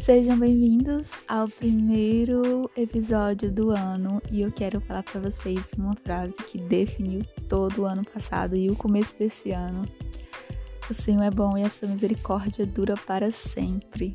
Sejam bem-vindos ao primeiro episódio do ano e eu quero falar para vocês uma frase que definiu todo o ano passado e o começo desse ano. O Senhor é bom e a sua misericórdia dura para sempre.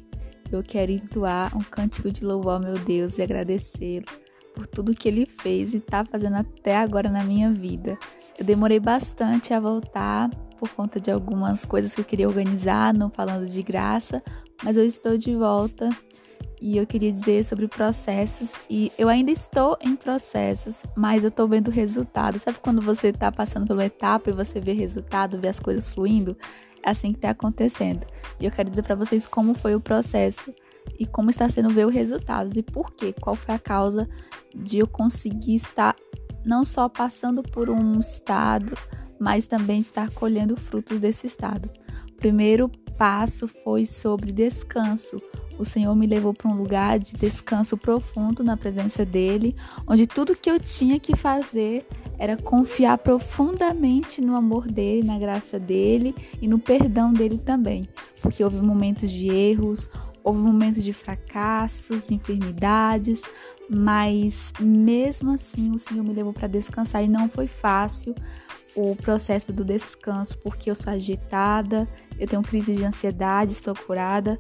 Eu quero entoar um cântico de louvor ao meu Deus e agradecê-lo por tudo que ele fez e está fazendo até agora na minha vida. Eu demorei bastante a voltar por conta de algumas coisas que eu queria organizar, não falando de graça, mas eu estou de volta e eu queria dizer sobre processos e eu ainda estou em processos, mas eu estou vendo resultado. Sabe quando você está passando pela etapa e você vê resultado, vê as coisas fluindo? É assim que está acontecendo. E eu quero dizer para vocês como foi o processo e como está sendo ver os resultados e por quê, qual foi a causa de eu conseguir estar não só passando por um estado, mas também estar colhendo frutos desse estado. Primeiro passo foi sobre descanso. O Senhor me levou para um lugar de descanso profundo na presença dele, onde tudo que eu tinha que fazer era confiar profundamente no amor dele, na graça dele e no perdão dele também, porque houve momentos de erros, houve momentos de fracassos, enfermidades, mas mesmo assim o Senhor me levou para descansar e não foi fácil o processo do descanso, porque eu sou agitada, eu tenho crise de ansiedade, sou curada.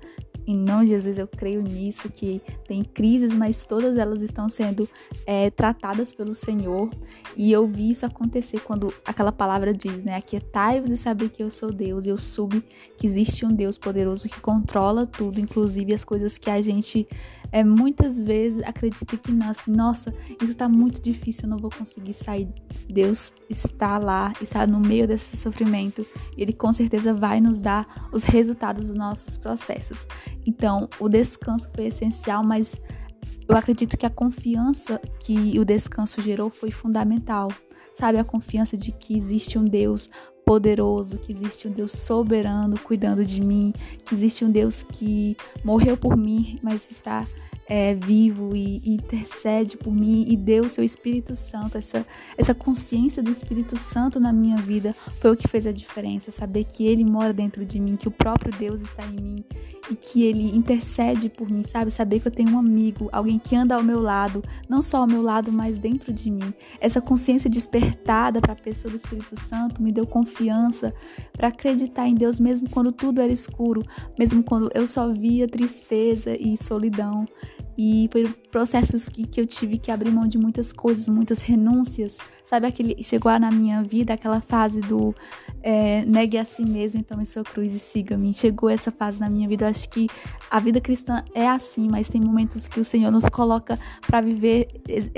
Em nome de Jesus, eu creio nisso, que tem crises, mas todas elas estão sendo é, tratadas pelo Senhor. E eu vi isso acontecer quando aquela palavra diz, né? Aquietai-vos e saber que eu sou Deus. E eu soube que existe um Deus poderoso que controla tudo, inclusive as coisas que a gente é, muitas vezes acredita que não, assim, nossa, isso está muito difícil, eu não vou conseguir sair. Deus está lá, está no meio desse sofrimento e Ele com certeza vai nos dar os resultados dos nossos processos. Então, o descanso foi essencial, mas eu acredito que a confiança que o descanso gerou foi fundamental. Sabe, a confiança de que existe um Deus poderoso, que existe um Deus soberano cuidando de mim, que existe um Deus que morreu por mim, mas está é, vivo e, e, intercede por mim e deu o seu Espírito Santo, essa, essa consciência do Espírito Santo na minha vida foi o que fez a diferença. Saber que Ele mora dentro de mim, que o próprio Deus está em mim e que Ele intercede por mim, sabe? Saber que eu tenho um amigo, alguém que anda ao meu lado, não só ao meu lado, mas dentro de mim. Essa consciência despertada para a pessoa do Espírito Santo me deu confiança para acreditar em Deus, mesmo quando tudo era escuro, mesmo quando eu só via tristeza e solidão. E foi processos que, que eu tive que abrir mão de muitas coisas, muitas renúncias. Sabe aquele chegou na minha vida aquela fase do é, negue a si mesmo, então tome sua cruz e siga-me. Chegou essa fase na minha vida. Eu acho que a vida cristã é assim, mas tem momentos que o Senhor nos coloca para viver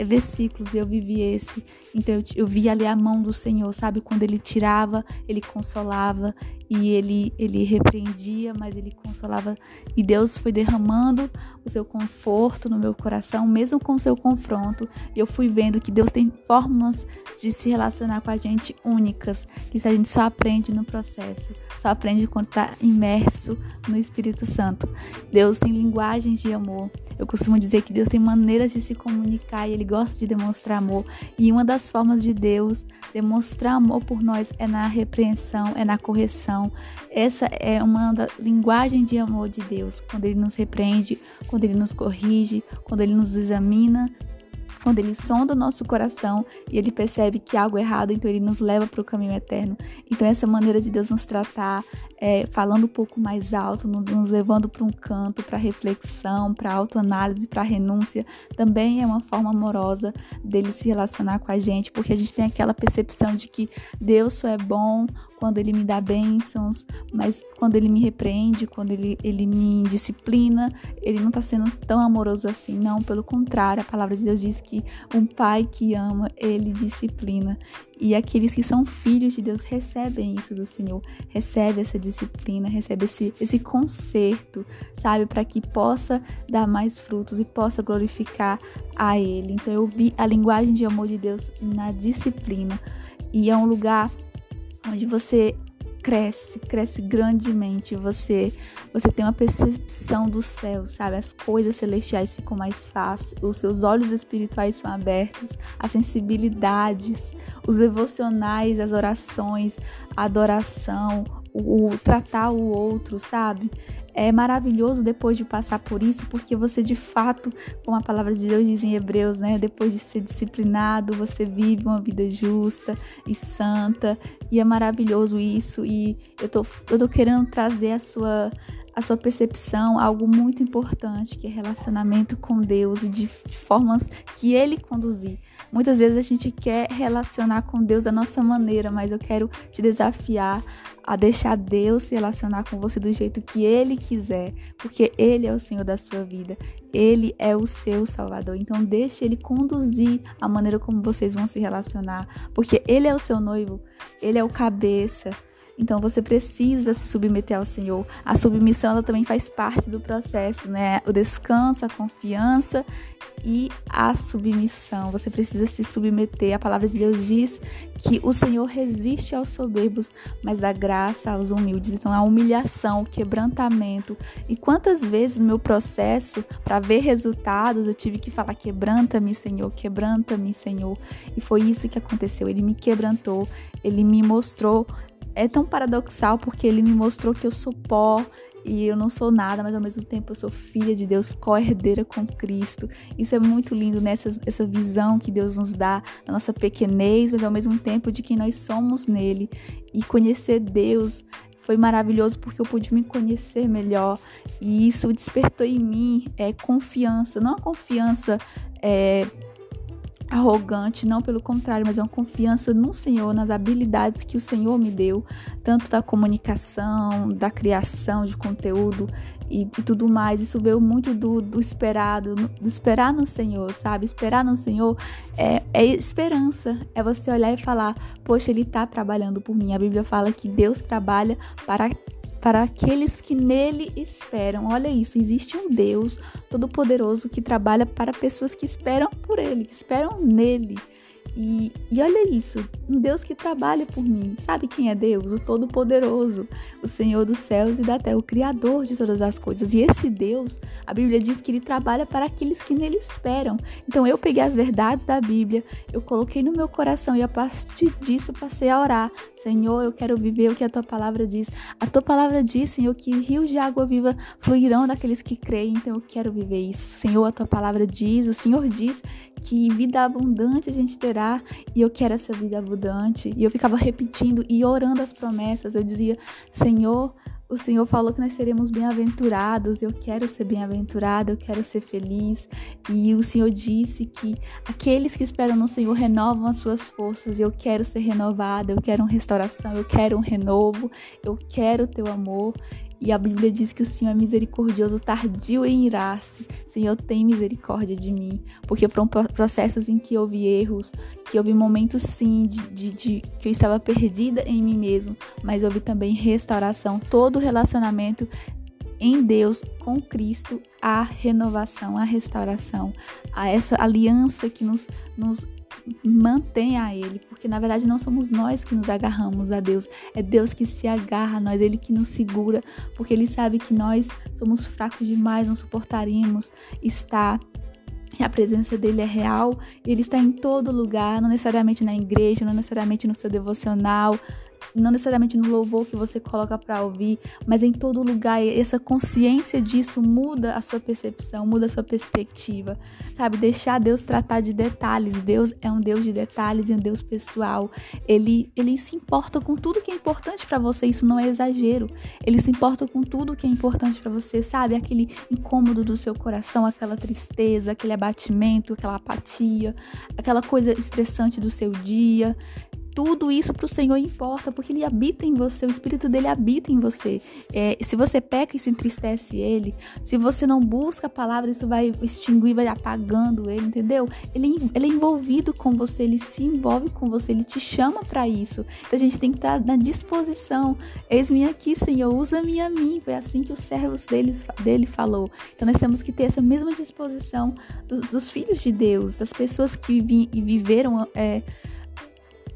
versículos. E eu vivi esse. Então eu, eu vi ali a mão do Senhor, sabe? Quando ele tirava, ele consolava e ele ele repreendia, mas ele consolava. E Deus foi derramando o seu conforto no meu coração, mesmo com o seu confronto. Eu fui vendo que Deus tem formas de se relacionar com a gente únicas, que se a gente só aprende no processo, só aprende quando está imerso no Espírito Santo. Deus tem linguagens de amor. Eu costumo dizer que Deus tem maneiras de se comunicar e Ele gosta de demonstrar amor. E uma das formas de Deus demonstrar amor por nós é na repreensão, é na correção. Essa é uma da linguagem de amor de Deus, quando Ele nos repreende, quando Ele nos corrige, quando Ele nos examina quando ele sonda o nosso coração e ele percebe que há algo errado, então ele nos leva para o caminho eterno. Então, essa maneira de Deus nos tratar, é, falando um pouco mais alto, nos levando para um canto, para reflexão, para autoanálise, para renúncia, também é uma forma amorosa dele se relacionar com a gente, porque a gente tem aquela percepção de que Deus só é bom quando ele me dá bênçãos, mas quando ele me repreende, quando ele, ele me disciplina, ele não está sendo tão amoroso assim. Não, pelo contrário, a palavra de Deus diz que um pai que ama, ele disciplina. E aqueles que são filhos de Deus recebem isso do Senhor, recebe essa disciplina, recebe esse, esse conserto, sabe, para que possa dar mais frutos e possa glorificar a Ele. Então eu vi a linguagem de amor de Deus na disciplina. E é um lugar onde você cresce, cresce grandemente, você você tem uma percepção do céu, sabe? As coisas celestiais ficam mais fáceis, os seus olhos espirituais são abertos, as sensibilidades, os devocionais, as orações, a adoração, o, tratar o outro, sabe? é maravilhoso depois de passar por isso, porque você de fato, como a palavra de Deus diz em Hebreus, né, depois de ser disciplinado, você vive uma vida justa e santa, e é maravilhoso isso, e eu tô, eu tô querendo trazer a sua a sua percepção algo muito importante, que é relacionamento com Deus e de, formas que Ele conduzir. Muitas vezes a gente quer relacionar com Deus da nossa maneira, mas eu quero te desafiar a deixar Deus se relacionar com você do jeito que Ele quiser, porque Ele é o Senhor da sua vida, Ele é o seu Salvador. Então deixe Ele conduzir a maneira como vocês vão se relacionar, porque Ele é o seu noivo, Ele é o cabeça. Então você precisa se submeter ao Senhor. A submissão ela também faz parte do processo, né? O descanso, a confiança e a submissão. Você precisa se submeter. A palavra de Deus diz que o Senhor resiste aos soberbos, mas dá graça aos humildes. Então a humilhação, o quebrantamento. E quantas vezes no meu processo para ver resultados eu tive que falar quebranta-me, Senhor, quebranta-me, Senhor. E foi isso que aconteceu. Ele me quebrantou, ele me mostrou é tão paradoxal porque ele me mostrou que eu sou pó e eu não sou nada, mas ao mesmo tempo eu sou filha de Deus, co-herdeira com Cristo. Isso é muito lindo né? essa visão que Deus nos dá da nossa pequenez, mas ao mesmo tempo de quem nós somos nele. E conhecer Deus foi maravilhoso porque eu pude me conhecer melhor e isso despertou em mim é, confiança, não a confiança é, arrogante, não pelo contrário, mas é uma confiança no Senhor, nas habilidades que o Senhor me deu, tanto da comunicação, da criação de conteúdo e, e tudo mais. Isso veio muito do, do esperado, do esperar no Senhor, sabe? Esperar no Senhor é, é esperança, é você olhar e falar: Poxa, Ele está trabalhando por mim. A Bíblia fala que Deus trabalha para para aqueles que nele esperam. Olha isso, existe um Deus todo-poderoso que trabalha para pessoas que esperam por ele, que esperam nele. E, e olha isso, um Deus que trabalha por mim. Sabe quem é Deus? O Todo-Poderoso, o Senhor dos céus e da terra, o Criador de todas as coisas. E esse Deus, a Bíblia diz que ele trabalha para aqueles que nele esperam. Então eu peguei as verdades da Bíblia, eu coloquei no meu coração e a partir disso passei a orar. Senhor, eu quero viver o que a tua palavra diz. A tua palavra diz, Senhor, que rios de água viva fluirão daqueles que creem. Então eu quero viver isso. Senhor, a tua palavra diz, o Senhor diz que vida abundante a gente terá e eu quero essa vida abundante. E eu ficava repetindo e orando as promessas. Eu dizia: Senhor, o Senhor falou que nós seremos bem-aventurados. Eu quero ser bem-aventurado, eu quero ser feliz. E o Senhor disse que aqueles que esperam no Senhor renovam as suas forças. E eu quero ser renovada, eu quero uma restauração, eu quero um renovo, eu quero teu amor. E a Bíblia diz que o Senhor é misericordioso, tardio em irar-se. Senhor, tem misericórdia de mim. Porque foram processos em que houve erros, que houve momentos sim de, de, de que eu estava perdida em mim mesmo, mas houve também restauração. Todo relacionamento em Deus, com Cristo, a renovação, a restauração, a essa aliança que nos, nos mantenha a Ele, porque na verdade não somos nós que nos agarramos a Deus, é Deus que se agarra a nós, Ele que nos segura, porque Ele sabe que nós somos fracos demais, não suportaríamos estar. A presença dele é real, ele está em todo lugar, não necessariamente na igreja, não necessariamente no seu devocional, não necessariamente no louvor que você coloca para ouvir, mas em todo lugar. Essa consciência disso muda a sua percepção, muda a sua perspectiva, sabe? Deixar Deus tratar de detalhes. Deus é um Deus de detalhes e um Deus pessoal. Ele, ele se importa com tudo que é importante para você. Isso não é exagero. Ele se importa com tudo que é importante para você, sabe? Aquele incômodo do seu coração, aquela tristeza, aquele abatimento, aquela apatia, aquela coisa estressante do seu dia tudo isso para o Senhor importa, porque Ele habita em você, o Espírito dele habita em você. É, se você peca, isso entristece Ele. Se você não busca a palavra, isso vai extinguir, vai apagando Ele, entendeu? Ele, ele é envolvido com você, Ele se envolve com você, Ele te chama para isso. Então a gente tem que estar na disposição. Eis-me aqui, Senhor, usa-me a mim. Foi assim que os servos deles, dele falou. Então nós temos que ter essa mesma disposição dos, dos filhos de Deus, das pessoas que vi, viveram. É,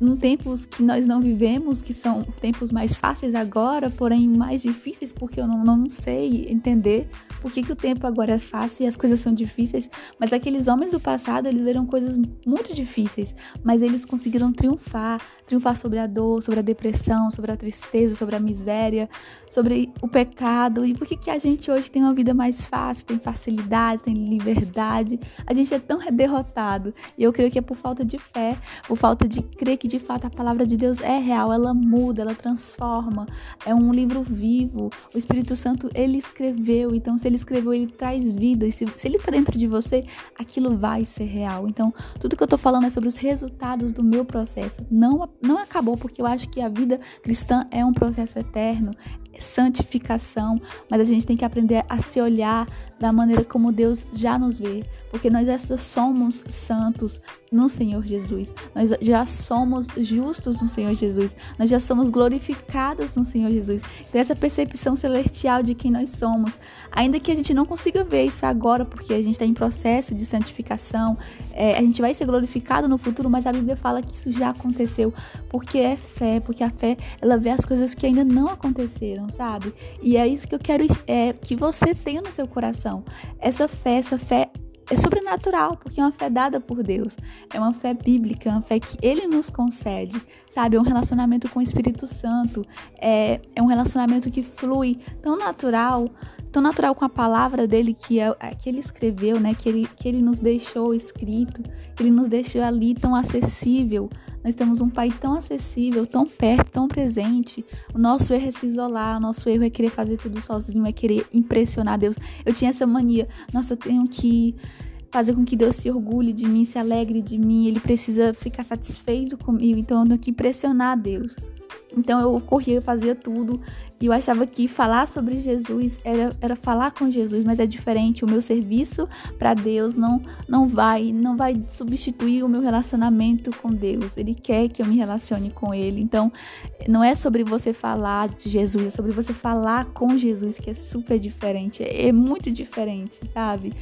num tempos que nós não vivemos, que são tempos mais fáceis agora, porém mais difíceis, porque eu não, não sei entender por que, que o tempo agora é fácil e as coisas são difíceis. Mas aqueles homens do passado, eles viram coisas muito difíceis, mas eles conseguiram triunfar triunfar sobre a dor, sobre a depressão, sobre a tristeza, sobre a miséria, sobre o pecado. E por que, que a gente hoje tem uma vida mais fácil, tem facilidade, tem liberdade? A gente é tão derrotado. E eu creio que é por falta de fé, por falta de crer que de fato a palavra de Deus é real, ela muda, ela transforma. É um livro vivo. O Espírito Santo, ele escreveu. Então, se ele escreveu, ele traz vida. E se, se ele está dentro de você, aquilo vai ser real. Então, tudo que eu estou falando é sobre os resultados do meu processo. Não, não acabou, porque eu acho que a vida cristã é um processo eterno, santificação, mas a gente tem que aprender a se olhar da maneira como Deus já nos vê, porque nós já somos santos no Senhor Jesus, nós já somos justos no Senhor Jesus, nós já somos glorificados no Senhor Jesus. Então, essa percepção celestial de quem nós somos, ainda que a gente não consiga ver isso agora, porque a gente está em processo de santificação, é, a gente vai ser glorificado no futuro, mas a Bíblia fala que isso já aconteceu, porque é fé, porque a fé ela vê as coisas que ainda não aconteceram sabe? E é isso que eu quero é, que você tenha no seu coração. Essa fé, essa fé é sobrenatural, porque é uma fé dada por Deus. É uma fé bíblica, é uma fé que Ele nos concede, sabe? É um relacionamento com o Espírito Santo. É, é um relacionamento que flui tão natural, tão natural com a palavra dele que, é, que Ele escreveu, né? Que ele, que ele nos deixou escrito, que Ele nos deixou ali tão acessível nós temos um Pai tão acessível, tão perto, tão presente. O nosso erro é se isolar, o nosso erro é querer fazer tudo sozinho, é querer impressionar Deus. Eu tinha essa mania. Nossa, eu tenho que fazer com que Deus se orgulhe de mim, se alegre de mim. Ele precisa ficar satisfeito comigo. Então eu tenho que pressionar Deus. Então eu corria, fazia tudo. E eu achava que falar sobre Jesus era, era falar com Jesus, mas é diferente. O meu serviço para Deus não, não vai não vai substituir o meu relacionamento com Deus. Ele quer que eu me relacione com Ele. Então, não é sobre você falar de Jesus, é sobre você falar com Jesus, que é super diferente. É, é muito diferente, sabe?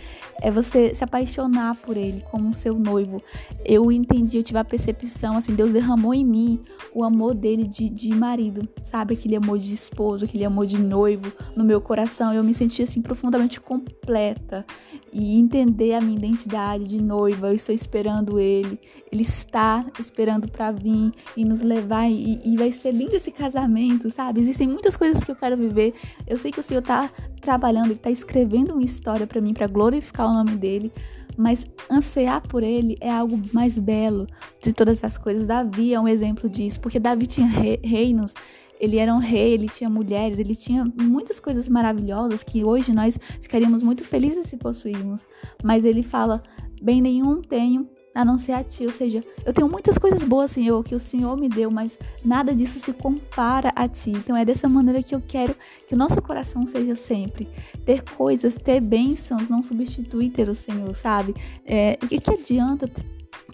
É você se apaixonar por Ele como seu noivo. Eu entendi, eu tive a percepção, assim, Deus derramou em mim o amor dele de, de marido, sabe? Aquele amor de esposo, aquele amor de noivo no meu coração. Eu me sentia assim profundamente completa e entender a minha identidade de noiva. Eu estou esperando ele, ele está esperando para vir e nos levar e, e, vai ser lindo esse casamento, sabe? Existem muitas coisas que eu quero viver. Eu sei que o Senhor está trabalhando, ele está escrevendo uma história para mim para glorificar o nome dele mas ansiar por ele é algo mais belo de todas as coisas. Davi é um exemplo disso, porque Davi tinha reinos ele era um rei, ele tinha mulheres, ele tinha muitas coisas maravilhosas que hoje nós ficaríamos muito felizes se possuímos. Mas ele fala: bem nenhum tenho a não ser a ti. Ou seja, eu tenho muitas coisas boas, Senhor, que o Senhor me deu, mas nada disso se compara a ti. Então é dessa maneira que eu quero que o nosso coração seja sempre. Ter coisas, ter bênçãos, não substituir ter o Senhor, sabe? É, o que, que adianta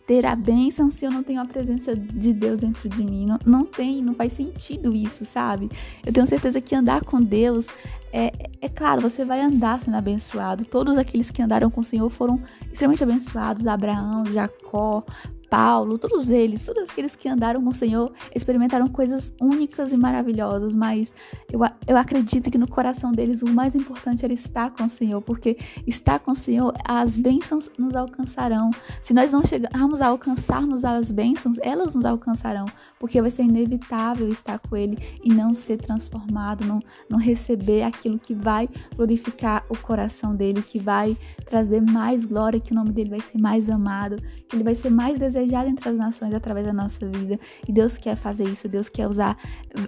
ter a bênção se eu não tenho a presença de Deus dentro de mim. Não, não tem, não faz sentido isso, sabe? Eu tenho certeza que andar com Deus é, é claro, você vai andar sendo abençoado. Todos aqueles que andaram com o Senhor foram extremamente abençoados: Abraão, Jacó, Paulo, todos eles, todos aqueles que andaram com o Senhor, experimentaram coisas únicas e maravilhosas, mas eu, eu acredito que no coração deles o mais importante era estar com o Senhor, porque estar com o Senhor, as bênçãos nos alcançarão. Se nós não chegarmos a alcançarmos as bênçãos, elas nos alcançarão, porque vai ser inevitável estar com Ele e não ser transformado, não, não receber aquilo que vai glorificar o coração dele, que vai trazer mais glória, que o nome dele vai ser mais amado, que ele vai ser mais desejado desejado entre as nações através da nossa vida. E Deus quer fazer isso. Deus quer usar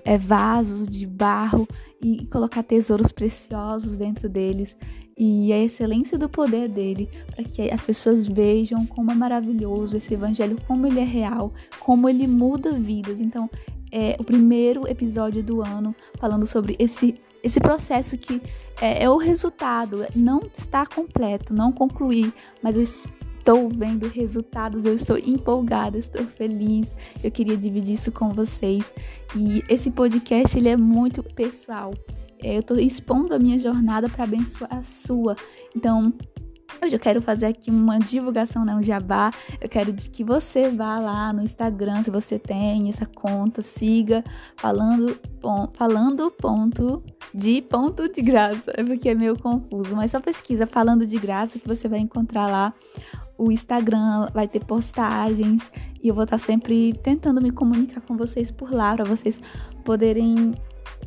é, vasos de barro e colocar tesouros preciosos dentro deles. E a excelência do poder dele, para que as pessoas vejam como é maravilhoso esse evangelho, como ele é real, como ele muda vidas. Então, é o primeiro episódio do ano falando sobre esse esse processo que é, é, o resultado, não está completo, não concluí, mas eu estou vendo resultados, eu estou empolgada, estou feliz. Eu queria dividir isso com vocês. E esse podcast ele é muito pessoal. É, eu estou expondo a minha jornada para abençoar a sua. Então, Hoje eu quero fazer aqui uma divulgação, né, um jabá. Eu quero que você vá lá no Instagram, se você tem essa conta, siga falando, falando ponto de ponto de graça. É porque é meio confuso, mas só pesquisa falando de graça que você vai encontrar lá o Instagram, vai ter postagens e eu vou estar sempre tentando me comunicar com vocês por lá para vocês poderem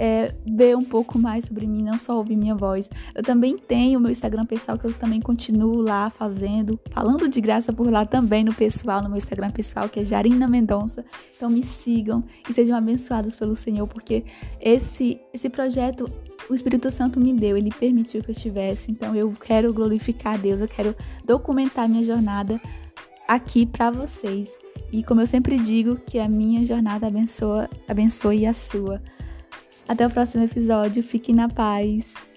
é, ver um pouco mais sobre mim, não só ouvir minha voz. Eu também tenho o meu Instagram pessoal que eu também continuo lá fazendo, falando de graça por lá também no pessoal, no meu Instagram pessoal, que é Jarina Mendonça. Então me sigam e sejam abençoados pelo Senhor, porque esse, esse projeto o Espírito Santo me deu, ele permitiu que eu estivesse. Então eu quero glorificar a Deus, eu quero documentar minha jornada aqui para vocês. E como eu sempre digo, que a minha jornada abençoa, abençoe a sua. Até o próximo episódio. Fique na paz.